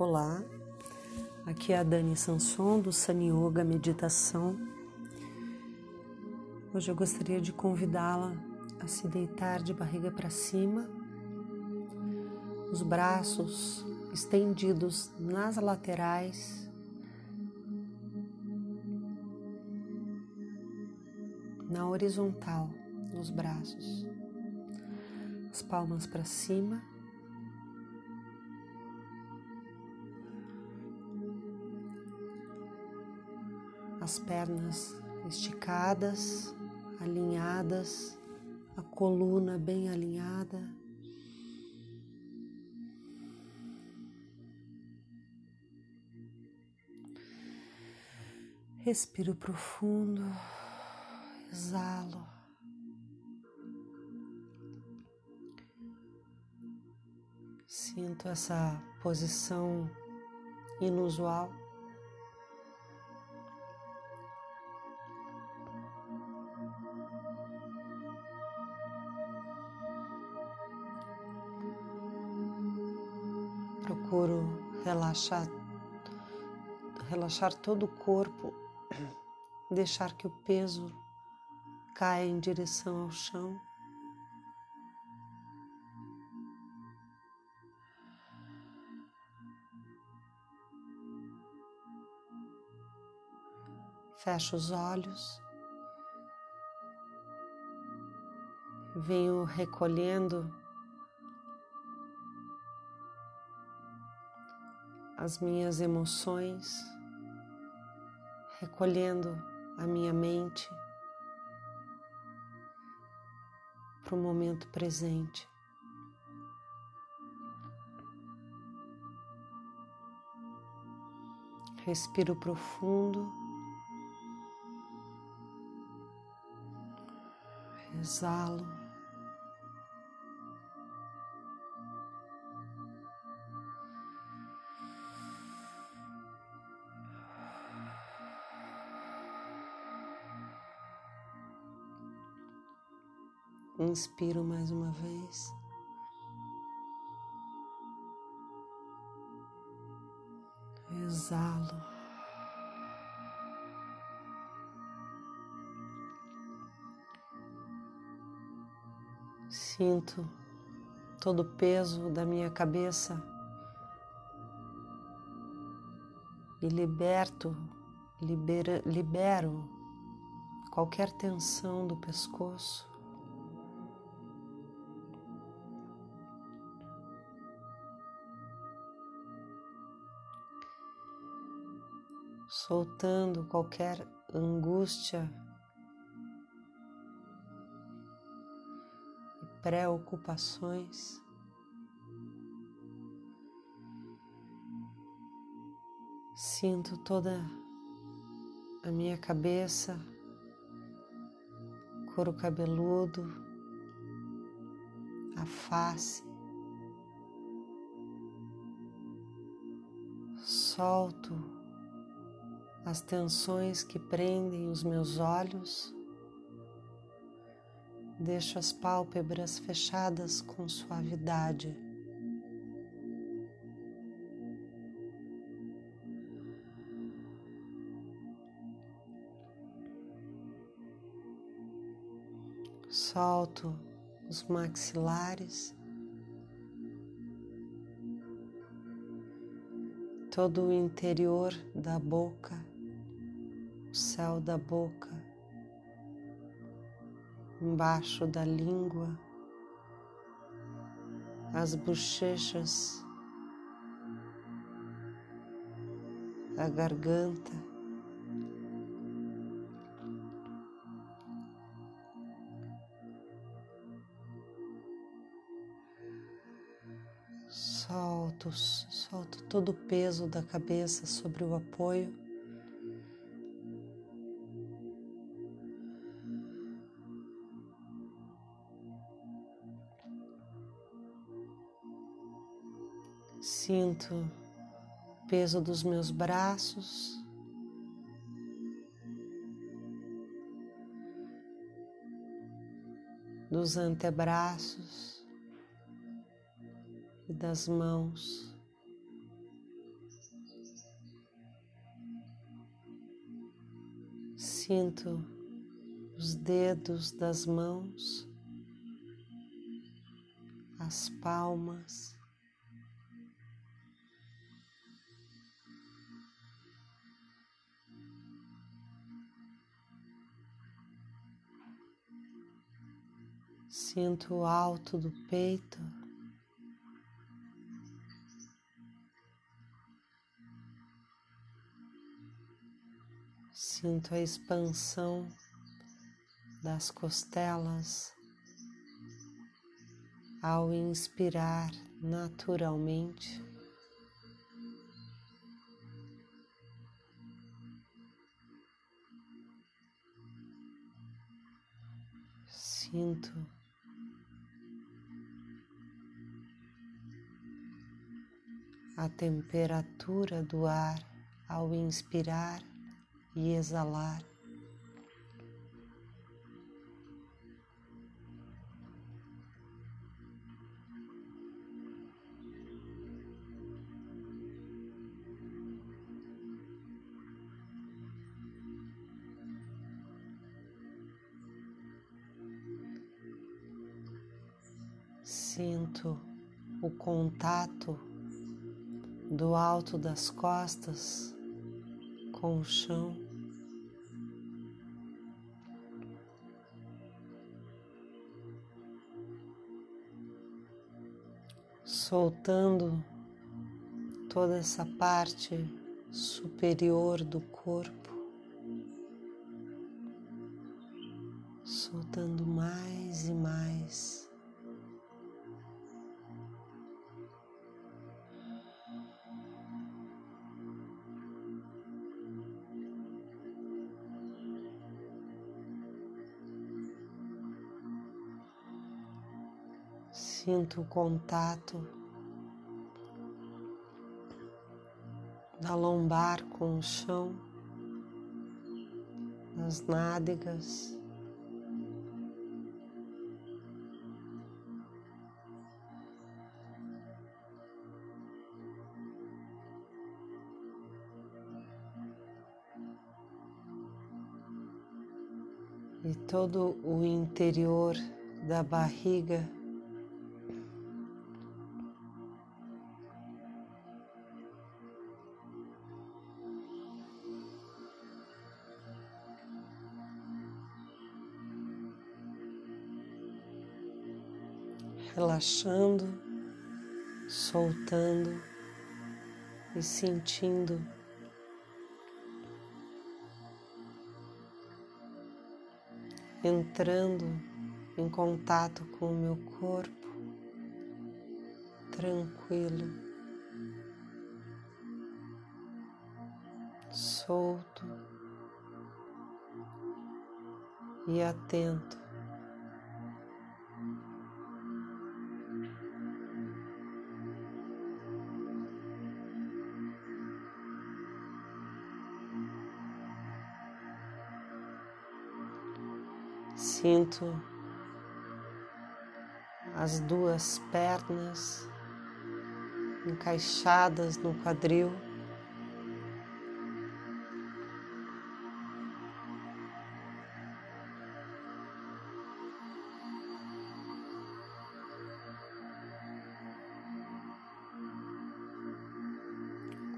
Olá, aqui é a Dani Sanson do Sani Yoga Meditação. Hoje eu gostaria de convidá-la a se deitar de barriga para cima, os braços estendidos nas laterais. Na horizontal, nos braços, as palmas para cima as pernas esticadas, alinhadas, a coluna bem alinhada. Respiro profundo, exalo. Sinto essa posição inusual. Procuro relaxar, relaxar todo o corpo, deixar que o peso caia em direção ao chão. Fecho os olhos, venho recolhendo as minhas emoções, recolhendo a minha mente para o momento presente. Respiro profundo, exalo. Inspiro mais uma vez. Exalo. Sinto todo o peso da minha cabeça e liberto, libera, libero qualquer tensão do pescoço. Soltando qualquer angústia e preocupações. Sinto toda a minha cabeça, couro cabeludo, a face. Solto as tensões que prendem os meus olhos. Deixo as pálpebras fechadas com suavidade. Solto os maxilares. Todo o interior da boca céu da boca, embaixo da língua, as bochechas, a garganta. Solto, solto todo o peso da cabeça sobre o apoio. sinto o peso dos meus braços. Dos antebraços e das mãos. Sinto os dedos das mãos, as palmas. Sinto o alto do peito. Sinto a expansão das costelas ao inspirar naturalmente. Sinto a temperatura do ar ao inspirar e exalar. Sinto o contato do alto das costas com o chão. Soltando toda essa parte superior do corpo, soltando Sinto o contato da lombar com o chão, nas nádegas. E todo o interior da barriga relaxando, soltando e sentindo. Entrando em contato com o meu corpo, tranquilo, solto e atento. Sinto as duas pernas encaixadas no quadril.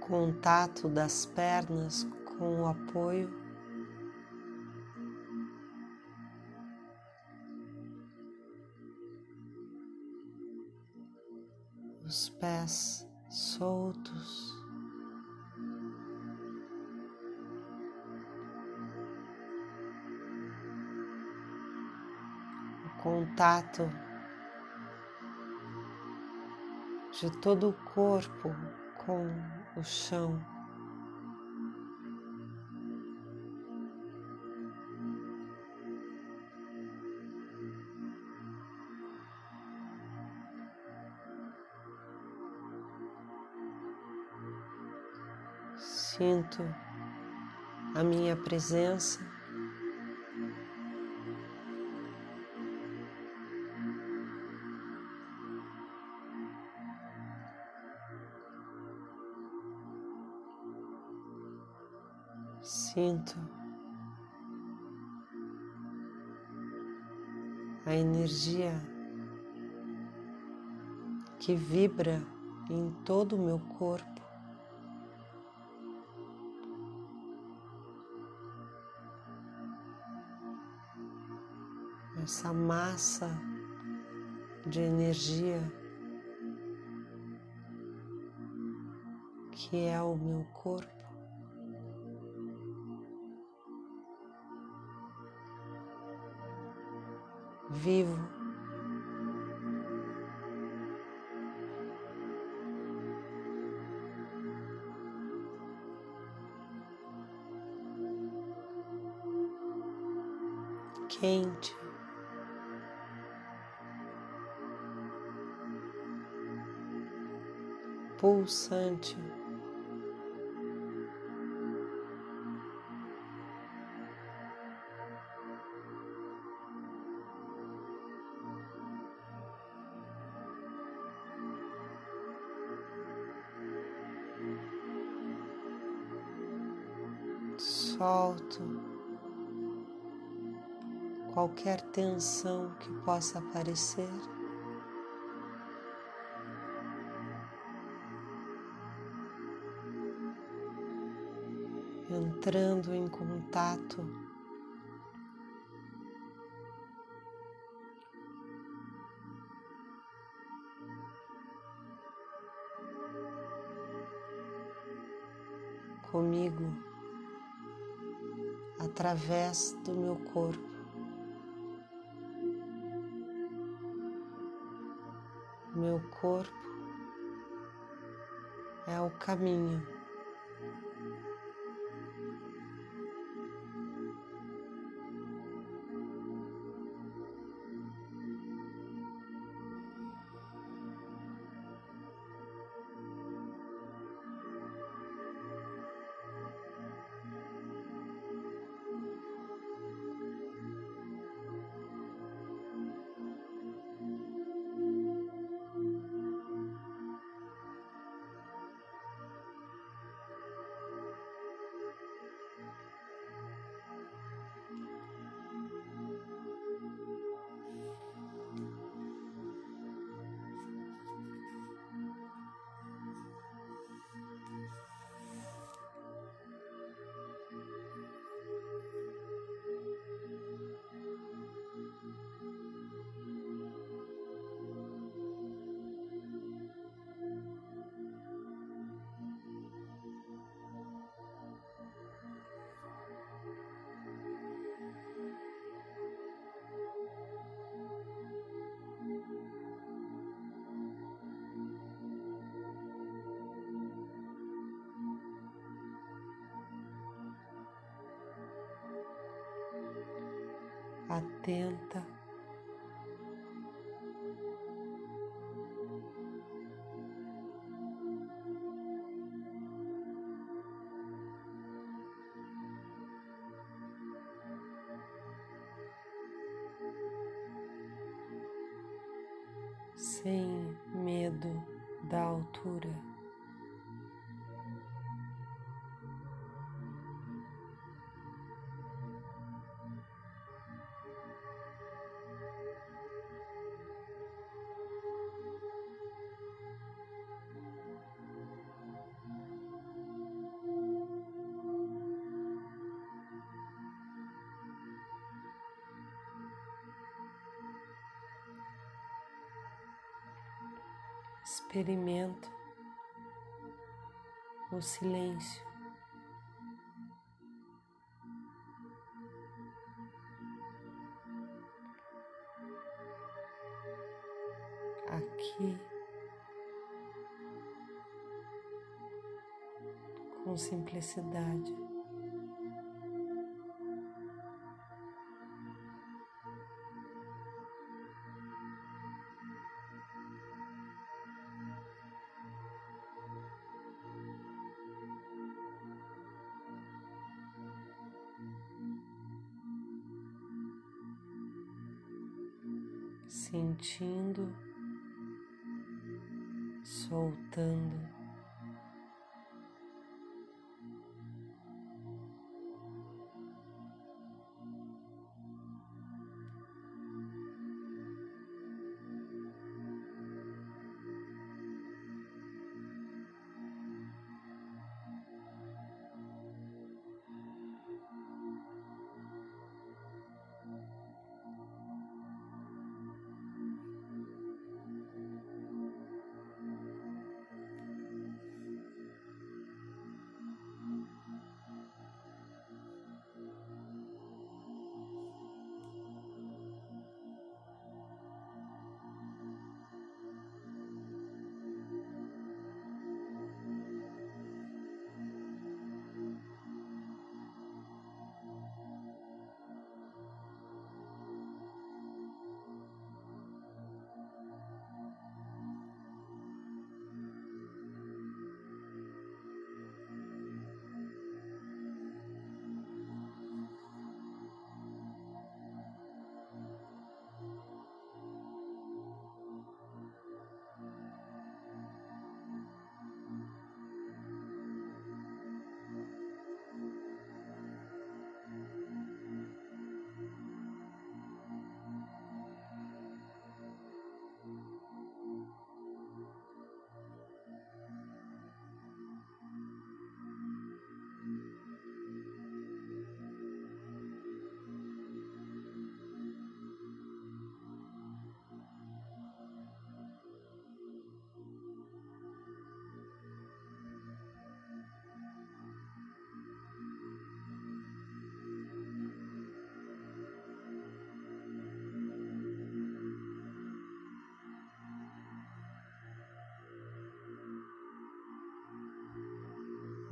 Contato das pernas com o apoio. Os pés soltos. O contato de todo o corpo com o chão. sinto a minha presença. Sinto a energia que vibra em todo o meu corpo. Essa massa de energia que é o meu corpo. Vivo. Quente. Pulsante. solto qualquer tensão que possa aparecer. Entrando em contato comigo através do meu corpo. Meu corpo é o caminho. Atenta. Sem medo da altura. Experimento o silêncio. Aqui, com simplicidade.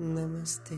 Namastê.